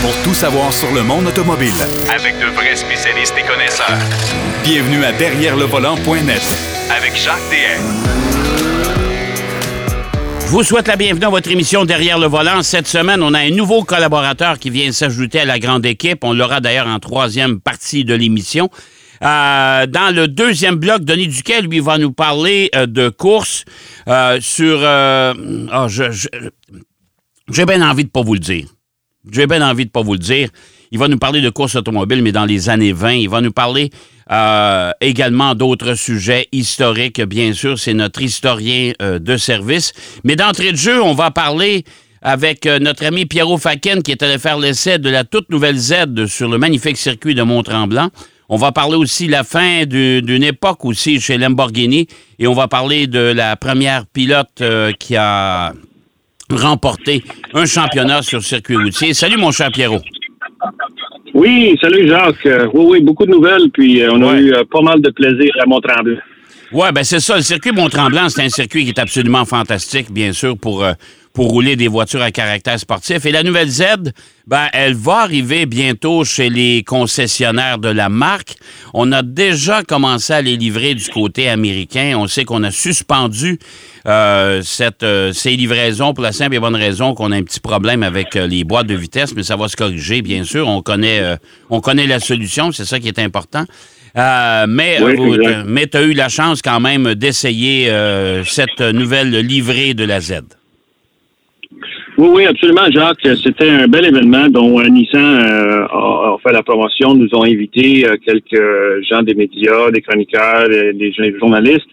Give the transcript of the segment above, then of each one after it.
pour tout savoir sur le monde automobile. Avec de vrais spécialistes et connaisseurs. Bienvenue à Derrière le volant.net Avec Jacques DM. Je vous souhaite la bienvenue à votre émission Derrière le volant. Cette semaine, on a un nouveau collaborateur qui vient s'ajouter à la grande équipe. On l'aura d'ailleurs en troisième partie de l'émission. Euh, dans le deuxième bloc, Denis Duquet, lui, va nous parler euh, de course euh, sur... Oh, j'ai bien envie de pas vous le dire. J'ai bien envie de pas vous le dire. Il va nous parler de course automobile, mais dans les années 20. Il va nous parler également d'autres sujets historiques, bien sûr. C'est notre historien de service. Mais d'entrée de jeu, on va parler avec notre ami Pierrot Faken qui est allé faire l'essai de la toute nouvelle Z sur le magnifique circuit de Mont-Tremblant. On va parler aussi de la fin d'une époque aussi chez Lamborghini et on va parler de la première pilote euh, qui a remporté un championnat sur circuit routier. Salut mon cher Pierrot. Oui, salut Jacques. Euh, oui, oui, beaucoup de nouvelles, puis euh, on a eu pas mal de plaisir à Mont-Tremblant. Oui, ben c'est ça. Le circuit Mont-Tremblant, c'est un circuit qui est absolument fantastique, bien sûr, pour pour rouler des voitures à caractère sportif. Et la nouvelle Z, ben, elle va arriver bientôt chez les concessionnaires de la marque. On a déjà commencé à les livrer du côté américain. On sait qu'on a suspendu euh, cette, euh, ces livraisons pour la simple et bonne raison qu'on a un petit problème avec euh, les boîtes de vitesse, mais ça va se corriger, bien sûr. On connaît, on connaît la solution, c'est ça qui est important. Mais mais tu as eu la chance quand même d'essayer cette nouvelle livrée de la Z. Oui, oui, absolument, Jacques. C'était un bel événement dont euh, Nissan euh, a, fait la promotion. Nous ont invité euh, quelques gens des médias, des chroniqueurs, des, journalistes.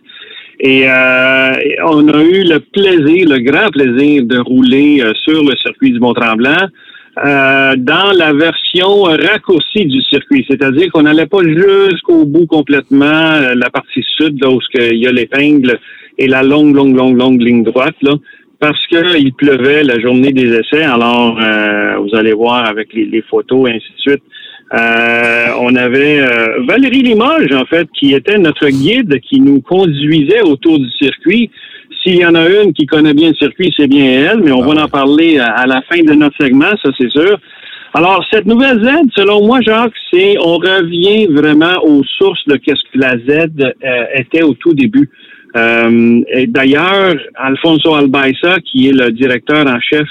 Et on a eu le plaisir, le grand plaisir de rouler sur le circuit du Mont-Tremblant. Dans la version raccourcie du circuit, c'est-à-dire qu'on n'allait pas jusqu'au bout complètement, la partie sud, là, où il y a l'épingle et la longue, longue, longue, longue ligne droite. Là parce qu'il pleuvait la journée des essais. Alors, euh, vous allez voir avec les, photos et ainsi de suite. Euh, on avait euh, Valérie Limoges, en fait, qui était notre guide, qui nous conduisait autour du circuit. S'il y en a une qui connaît bien le circuit, c'est bien elle, mais on va en parler à, la fin de notre segment, ça c'est sûr. Alors, cette nouvelle Z, selon moi, Jacques, c'est on revient vraiment aux sources de qu'est-ce que la Z était au tout début. Euh, et d'ailleurs, Alfonso Albaisa, qui est le directeur en chef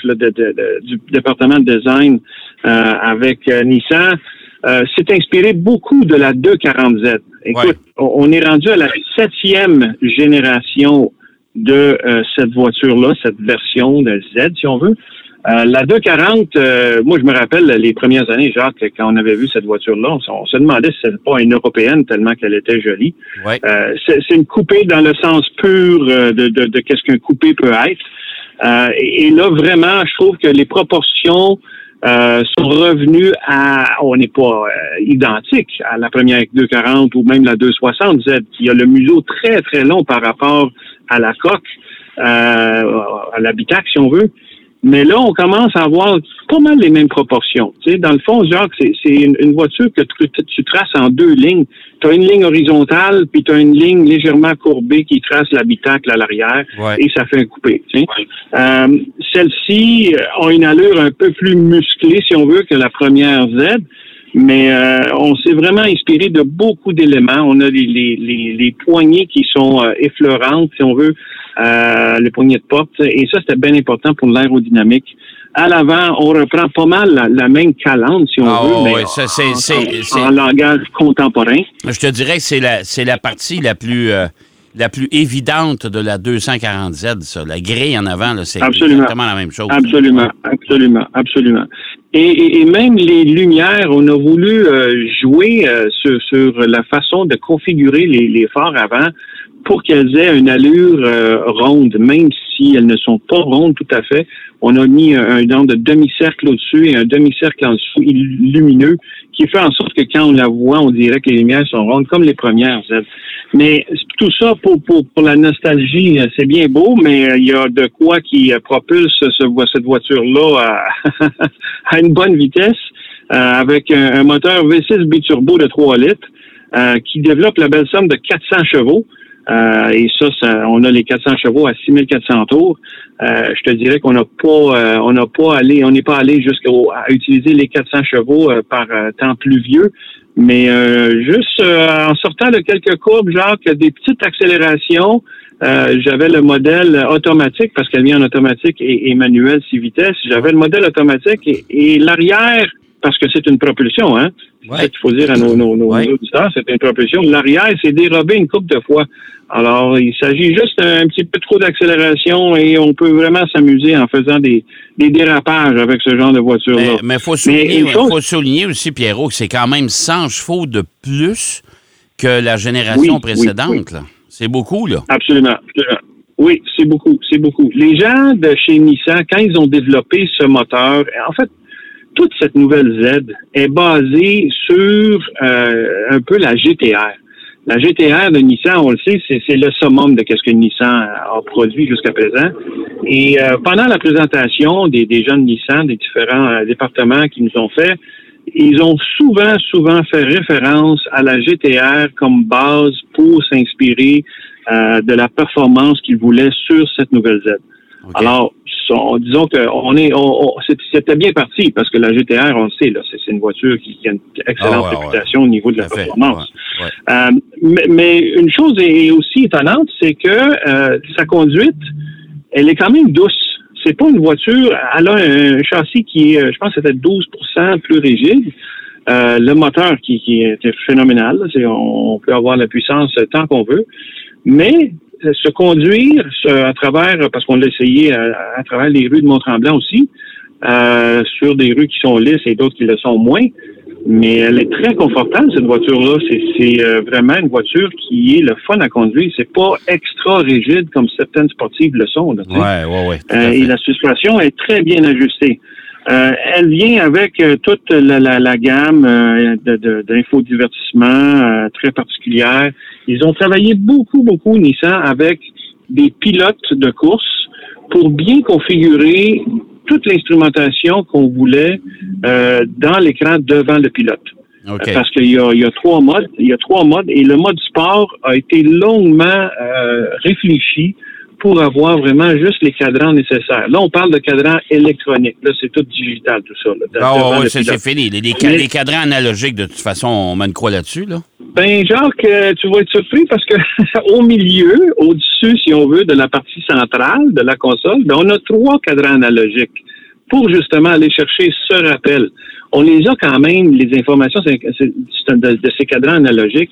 du département de design euh, avec euh, Nissan, s'est inspiré beaucoup de la 240Z. Écoute, on est rendu à la septième génération de cette voiture-là, cette version de Z, si on veut. Euh, la 240, euh, moi je me rappelle les premières années, Jacques, quand on avait vu cette voiture-là, on, se demandait si c'était pas une européenne tellement qu'elle était jolie. Euh, c'est une coupée dans le sens pur de, de, de qu'est-ce qu'un coupé peut être. Et, là, vraiment, je trouve que les proportions sont revenues à, on n'est pas identique à la première 240 ou même la 260 Z, qui a le museau très très long par rapport à la coque, à l'habitacle si on veut. Mais là, on commence à avoir pas mal les mêmes proportions. Tu sais, dans le fond, Jacques, c'est une, voiture que tu, traces en deux lignes. Tu as une ligne horizontale, puis tu as une ligne légèrement courbée qui trace l'habitacle à l'arrière, et ça fait un coupé. Tu sais. euh, Celle-ci a une allure un peu plus musclée, si on veut, que la première Z. Mais euh, on s'est vraiment inspiré de beaucoup d'éléments. On a les, les, les, les poignées qui sont euh, effleurantes, si on veut euh, les poignées de porte. Et ça, c'était bien important pour l'aérodynamique. À l'avant, on reprend pas mal la, même calandre, si on ah, veut, mais ça, c'est, en, langage contemporain. Je te dirais que c'est la, c'est la partie la plus... Euh, la plus évidente de la 240Z, ça. La grille en avant, c'est exactement la même chose. Absolument, absolument, absolument. Et, même les lumières, on a voulu euh, jouer euh, sur, sur, la façon de configurer les phares avant pour qu'elles aient une allure euh, ronde, même si elles ne sont pas rondes tout à fait. On a mis un, de demi-cercle au-dessus et un demi-cercle en dessous lumineux qui fait en sorte que quand on la voit, on dirait que les lumières sont rondes comme les premières. Mais tout ça pour, pour, pour la nostalgie, euh, c'est bien beau, mais euh, il y a de quoi qui propulse ce, cette voiture-là à, à, une bonne vitesse avec un, moteur V6 biturbo de 3 litres qui développe la belle somme de 400 chevaux. Euh, et ça, ça, on a les 400 chevaux à 6400 tours. Euh, je te dirais qu'on n'a pas, euh, on n'a pas allé, on n'est pas allé jusqu'à utiliser les 400 chevaux par temps pluvieux, mais juste en sortant de quelques courbes, genre des petites accélérations. j'avais le modèle automatique parce qu'elle vient en automatique et, manuel six vitesses. J'avais le modèle automatique et l'arrière parce que c'est une propulsion, hein. Ouais. qu'il faut dire à nos, nos, nos auditeurs, c'est une propulsion. L'arrière s'est dérobé une couple de fois. Alors, il s'agit juste un petit peu trop d'accélération et on peut vraiment s'amuser en faisant des, des, dérapages avec ce genre de voiture-là. Mais il faut, souligner, faut souligner aussi, Pierrot, que c'est quand même 100 chevaux de plus que la génération précédente. c'est beaucoup, là. Absolument. Oui, c'est beaucoup, c'est beaucoup. Les gens de chez Nissan, quand ils ont développé ce moteur, en fait, toute cette nouvelle Z est basée sur euh, un peu la GTR. La GTR de Nissan, on le sait, c'est le summum de ce que Nissan a produit jusqu'à présent. Et euh, pendant la présentation des, des jeunes Nissan, des différents euh, départements qui nous ont fait, ils ont souvent, souvent fait référence à la GTR comme base pour s'inspirer de la performance qu'ils voulaient sur cette nouvelle Z. Alors, disons que on est, c'était bien parti parce que la GTR, on le sait, là, c'est une voiture qui, a une excellente ah réputation au niveau de la performance. Euh, mais, une chose est aussi étonnante, c'est que euh, sa conduite, elle est quand même douce. C'est pas une voiture, elle a un châssis qui est, je pense, c'était 12% plus rigide. Euh, le moteur qui, qui est phénoménal. on peut avoir la puissance tant qu'on veut. Mais se conduire à travers, parce qu'on l'a essayé à, travers les rues de Mont-Tremblant aussi, euh, sur des rues qui sont lisses et d'autres qui le sont moins. Mais elle est très confortable, cette voiture-là. C'est euh, vraiment une voiture qui est le fun à conduire. C'est pas extra rigide comme certaines sportives le sont. Là, ouais, ouais, ouais, euh, et la suspension est très bien ajustée. Euh, elle vient avec euh, toute la, la, la gamme euh, d'infodivertissement euh, très particulière. Ils ont travaillé beaucoup, beaucoup, Nissan, avec des pilotes de course pour bien configurer toute l'instrumentation qu'on voulait dans l'écran devant le pilote. Parce qu'il y y a trois modes, il y a trois modes et le mode sport a été longuement réfléchi pour avoir vraiment juste les cadrans nécessaires. Là, on parle de cadrans électroniques. Là, c'est tout digital, tout ça. ah, oui, c'est fini. Les, les, cadrans analogiques, de toute façon, on met une croix là-dessus, là? Ben, Jacques, euh, tu vas être surpris parce que au milieu, au-dessus, si on veut, de la partie centrale de la console, ben, on a trois cadrans analogiques pour justement aller chercher ce rappel. On les a quand même, les informations de, de ces cadrans analogiques,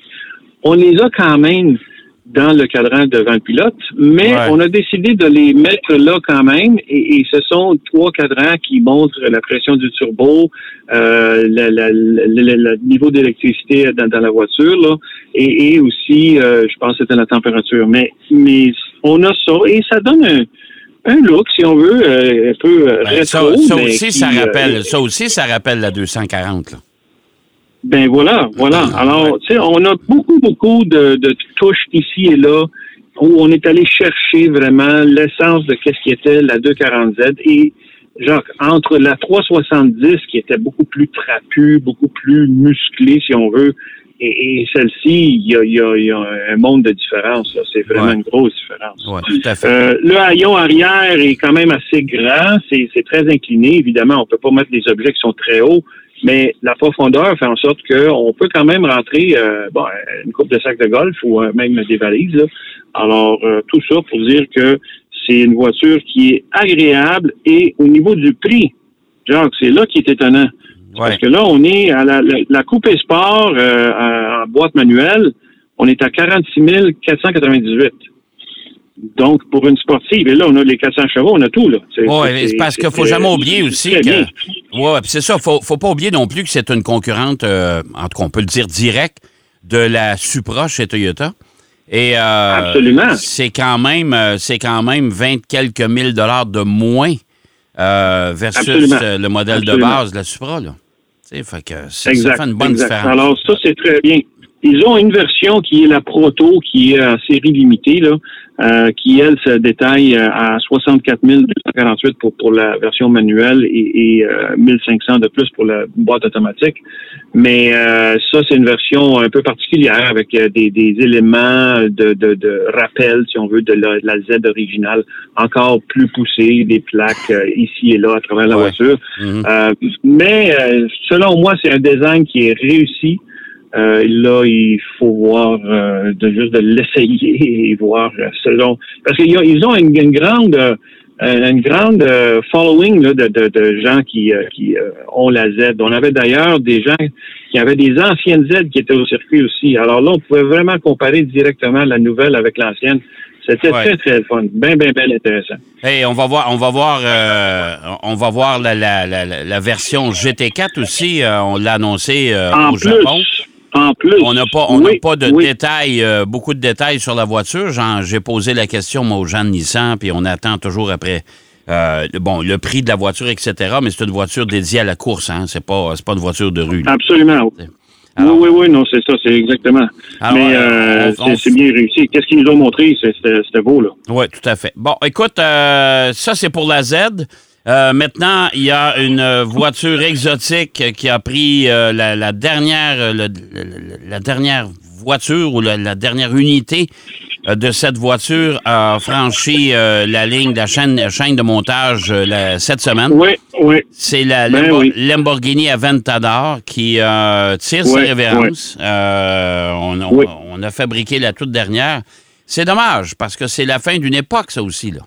on les a quand même dans le cadran devant le pilote, mais on a décidé de les mettre là quand même, et, ce sont trois cadrans qui montrent la pression du turbo, euh, le, niveau d'électricité dans, la voiture, là, et, aussi, euh, je pense, c'était la température. Mais, mais on a ça, et ça donne un, un look, si on veut, euh, un peu ben, rétro. Ça, aussi, ça rappelle, ça aussi, ça rappelle la 240. Là. Ben voilà, voilà. Alors, tu sais, on a beaucoup, beaucoup de, de, touches ici et là où on est allé chercher vraiment l'essence de qu'est-ce qui était la 240Z et genre entre la 370 qui était beaucoup plus trapue, beaucoup plus musclée si on veut, et, celle-ci, il y a, y, y a, un monde de différence. C'est vraiment une grosse différence. Ouais, tout à fait. Euh, le haillon arrière est quand même assez grand. C'est très incliné. Évidemment, on peut pas mettre des objets qui sont très hauts, mais la profondeur fait en sorte qu'on peut quand même rentrer euh, bon, une coupe de sac de golf ou euh, même des valises. Alors, euh, tout ça pour dire que c'est une voiture qui est agréable et au niveau du prix, genre, c'est là qui est étonnant. Parce que là, on est à la, la, coupée sport en boîte manuelle, on est à 46 498. Donc, pour une sportive, et là, on a les 400 chevaux, on a tout, là. Oui, parce qu'il ne faut jamais oublier aussi que. Oui, c'est ça. Faut, faut pas oublier non plus que c'est une concurrente, euh, en tout cas, on peut le dire direct, de la Supra chez Toyota. Et euh, Absolument. C'est quand même, euh, c'est quand même 20 quelques mille dollars de moins versus le modèle de base de la Supra, là. Fait que ça fait une bonne différence. Alors, ça, c'est très bien. Ils ont une version qui est la proto, qui est en série limitée, là, euh, qui, elle, se détaille euh, à 64 248 pour, pour la version manuelle et, et euh, 1500 de plus pour la boîte automatique. Mais euh, ça, c'est une version un peu particulière avec des, des éléments de, de, de, rappel, si on veut, de la, la, Z originale, encore plus poussée, des plaques ici et là à travers la voiture. Mhm. mais selon moi, c'est un design qui est réussi. Euh, là, il faut voir euh, de juste de l'essayer et voir euh, selon parce qu'ils ont, ils ont une, une grande euh, une grande following là, de, de, de, gens qui, qui ont la Z. On avait d'ailleurs des gens qui avaient des anciennes Z qui étaient au circuit aussi. Alors là, on pouvait vraiment comparer directement la nouvelle avec l'ancienne. C'était ouais. très, très fun. Bien, bien, bien intéressant. Hey, on va voir, on va voir, euh, on va voir la, la, la, la, version GT4 aussi. on l'a annoncé en au plus, Japon. En plus. On n'a pas, on oui, n'a pas de oui. détails, euh, beaucoup de détails sur la voiture. J'ai posé la question, moi, aux gens de Nissan, puis on attend toujours après. Euh, bon, le prix de la voiture, etc., mais c'est une voiture dédiée à la course, hein. C'est pas, pas une voiture de rue. là. Absolument. Alors, oui, oui, oui, non, c'est ça, c'est exactement. Alors, Mais euh, c'est bien réussi. Qu'est-ce qu'ils nous ont montré? C'était c'était beau, là. Oui, tout à fait. Bon, écoute, euh, ça, c'est pour la Z. Euh, maintenant, il y a une voiture exotique qui a pris euh, la, la dernière, euh, le- le- la dernière voiture ou la, la dernière unité euh, de cette voiture a franchi euh, la ligne de la chaîne, chaîne de montage euh, la- cette semaine. Oui, oui. C'est la Ben Lambo- oui. Lamborghini Aventador qui euh, tire sa Ouais, révérence. Euh, on, on- on a fabriqué la toute dernière. C'est dommage parce que c'est la fin d'une époque, ça aussi. Là.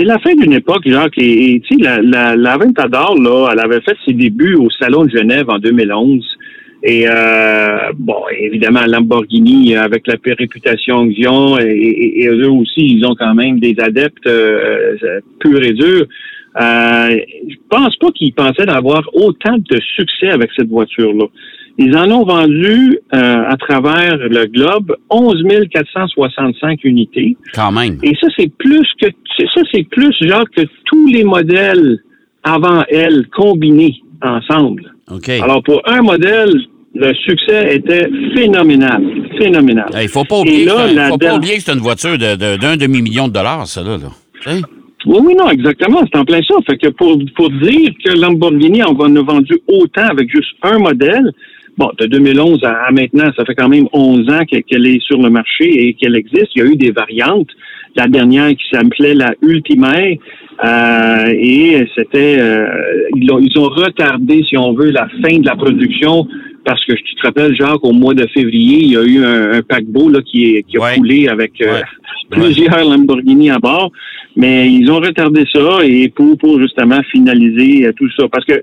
C'est la fin d'une époque, Jacques. Et, tu sais, la, la, la Aventador, là, elle avait fait ses débuts au Salon de Genève en 2011. Et euh, bon, évidemment, Lamborghini, avec la réputation qu'ils ont, et, et- et eux aussi, ils ont quand même des adeptes euh, euh, purs et durs. Euh, je pense pas qu'ils pensaient d'avoir autant de succès avec cette voiture-là. Ils en ont vendu euh, à travers le globe 11 465 unités. Quand même. Et ça, c'est plus que ça, c'est plus genre que tous les modèles avant elle combinés ensemble. OK. Alors pour un modèle, le succès était phénoménal, phénoménal. Il faut pas oublier, là, que faut pas oublier que c'est une voiture de- de- d'un demi-million de dollars, ça, là. Oui, oui, non, exactement, c'est en plein ça. Fait que pour, pour dire que Lamborghini en en a vendu autant avec juste un modèle, bon, de 2011 à, maintenant, ça fait quand même 11 ans que- qu'elle est sur le marché et qu'elle existe. Il y a eu des variantes. La dernière qui s'appelait la Ultimaire, euh, et c'était, euh, ils, ont, ils ont retardé, si on veut, la fin de la production parce que je te rappelle, Jacques, au mois de février, il y a eu un, un paquebot là, qui, est, qui a Ouais. coulé avec euh, Ouais. plusieurs Lamborghini à bord. Mais ils ont retardé ça et pour, pour justement finaliser euh, tout ça. Parce que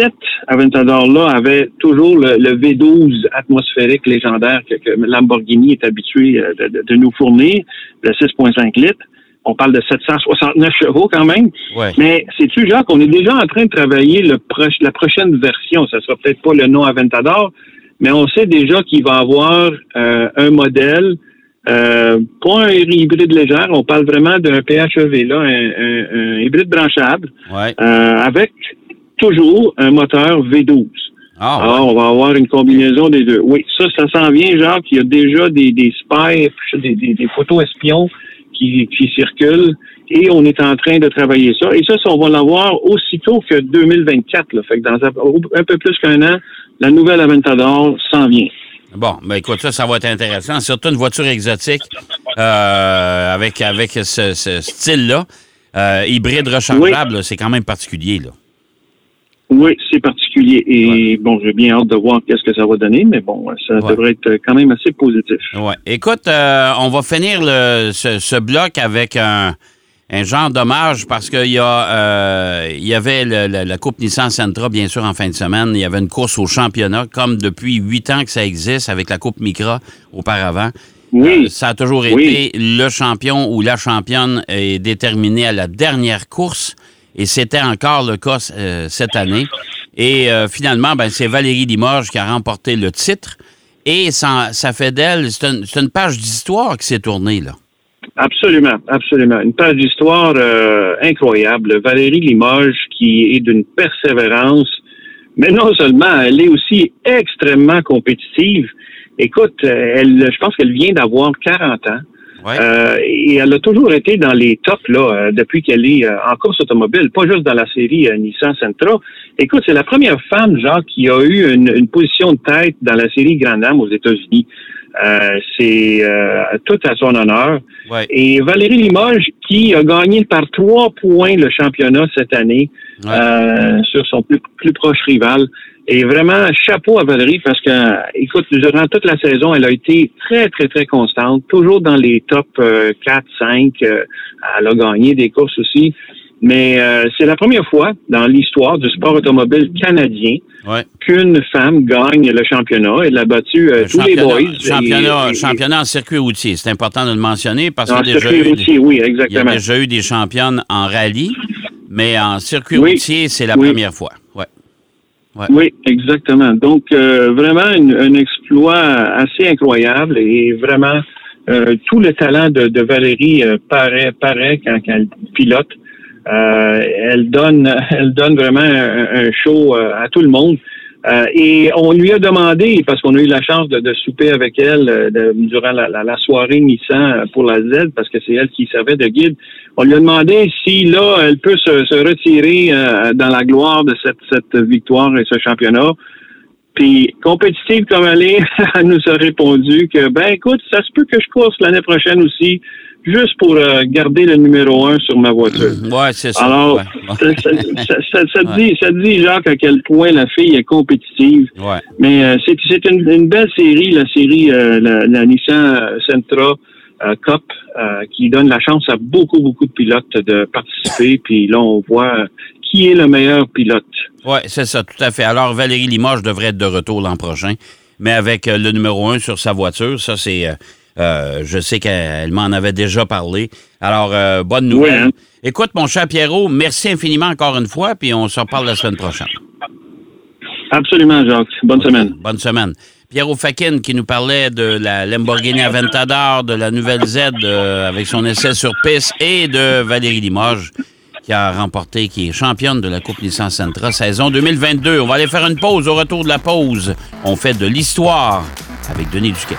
cette Aventador-là avait toujours le, le V12 atmosphérique légendaire que, que Lamborghini est habitué euh, de, de- de nous fournir, le 6,5 litres. On parle de 769 chevaux quand même. Ouais. Mais sais-tu, Jacques, on est déjà en train de travailler le proche- la prochaine version. Ça sera peut-être pas le nom Aventador, mais on sait déjà qu'il va avoir euh, un modèle, euh, pas un hybride légère, on parle vraiment d'un PHEV, là, un, un- un hybride branchable, Ouais. euh, avec toujours un moteur V12. Ah, ouais. Alors, on va avoir une combinaison des deux. Oui, ça, ça s'en vient, Jacques. Il y a déjà des, des spies, des, des, des photos espions qui, qui circulent et on est en train de travailler ça. Et ça, ça, on va l'avoir aussitôt que 2024. Là. Fait que dans un, un peu plus qu'un an, la nouvelle Aventador s'en vient. Bon, ben écoute, ça, ça va être intéressant. Surtout une voiture exotique euh, avec, avec ce, ce style-là. Euh, hybride rechargeable, c'est quand même particulier. Là. Oui, c'est particulier. Et bon, j'ai bien hâte de voir qu'est-ce que ça va donner, mais bon, ça Ouais. devrait être quand même assez positif. Ouais. Écoute, euh, on va finir le, ce, ce bloc avec un, un genre d'hommage parce qu'il y, a, euh, il y avait le- le- la Coupe Nissan Sentra, bien sûr, en fin de semaine. Il y avait une course au championnat, comme depuis huit ans que ça existe, avec la Coupe Micra auparavant. Oui. Euh, ça a toujours Oui. été le champion ou la championne est déterminé à la dernière course. Et c'était encore le cas euh, cette année. Et euh, finalement, ben, c'est Valérie Limoges qui a remporté le titre. Et ça, fait d'elle, c'est une, c'est une page d'histoire qui s'est tournée, là. Absolument, absolument. Une page d'histoire euh, incroyable. Valérie Limoges, qui est d'une persévérance, Mais non seulement, elle est aussi extrêmement compétitive. Écoute, elle, je pense qu'elle vient d'avoir 40 ans. Euh, et elle a toujours été dans les tops là euh, depuis qu'elle est euh, en course automobile, pas juste dans la série Nissan Sentra. Écoute, c'est la première femme, genre, qui a eu une, position de tête dans la série Grand Am aux États-Unis. C'est tout à son honneur. Et Valérie Limoges, qui a gagné par trois points le championnat cette année sur son plus, plus proche rival. Et vraiment, chapeau à Valérie parce que, écoute, durant toute la saison, elle a été très, très, très constante, toujours dans les top 4, euh, 5. Euh, elle a gagné des courses aussi. Mais euh, c'est la première fois dans l'histoire du sport automobile canadien qu'une femme gagne le championnat. Elle a battu tous les boys. Championnat, championnat en circuit routier. C'est important de le mentionner parce qu'il y, a déjà eu des championnes en rallye, mais en circuit routier, c'est la première fois. Ouais. Oui, exactement. Donc, euh, vraiment un exploit assez incroyable et vraiment euh, tout le talent de, Valérie euh, paraît, paraît quand, elle pilote. Elle donne, elle donne vraiment un show à tout le monde. Euh, et on lui a demandé, parce qu'on a eu la chance de, souper avec elle euh, durant la, soirée Nissan pour la Z, parce que c'est elle qui servait de guide, on lui a demandé si là, elle peut se, retirer euh, dans la gloire de cette victoire et ce championnat. Puis, compétitive comme elle est, elle nous a répondu que, ben écoute, ça se peut que je course l'année prochaine aussi juste pour euh, garder le numéro un sur ma voiture. Oui, c'est ça. Alors, ça, ça, dit, ça dit, Jacques, à quel point la fille est compétitive. Ouais. Mais euh, c'est une, une, belle série, la série, euh, la, Nissan Sentra Cup, qui donne la chance à beaucoup, beaucoup de pilotes de participer. Puis là, on voit qui est le meilleur pilote. Oui, c'est ça, tout à fait. Alors, Valérie Limoges devrait être de retour l'an prochain, mais avec le numéro un sur sa voiture, ça, c'est euh, je sais qu'elle m'en avait déjà parlé. Alors, euh, bonne nouvelle. Hein. Écoute, mon cher Pierrot, merci infiniment encore une fois, puis on se reparle la semaine prochaine. Absolument, Jacques. Bonne semaine. Bonne semaine. Pierrot Fakin qui nous parlait de la Lamborghini Aventador, de la nouvelle Z euh, avec son essai sur piste et de Valérie Limoges qui a remporté, qui est championne de la Coupe Nissan Sentra saison 2022. On va aller faire une pause. Au retour de la pause, on fait de l'histoire avec Denis Duquet.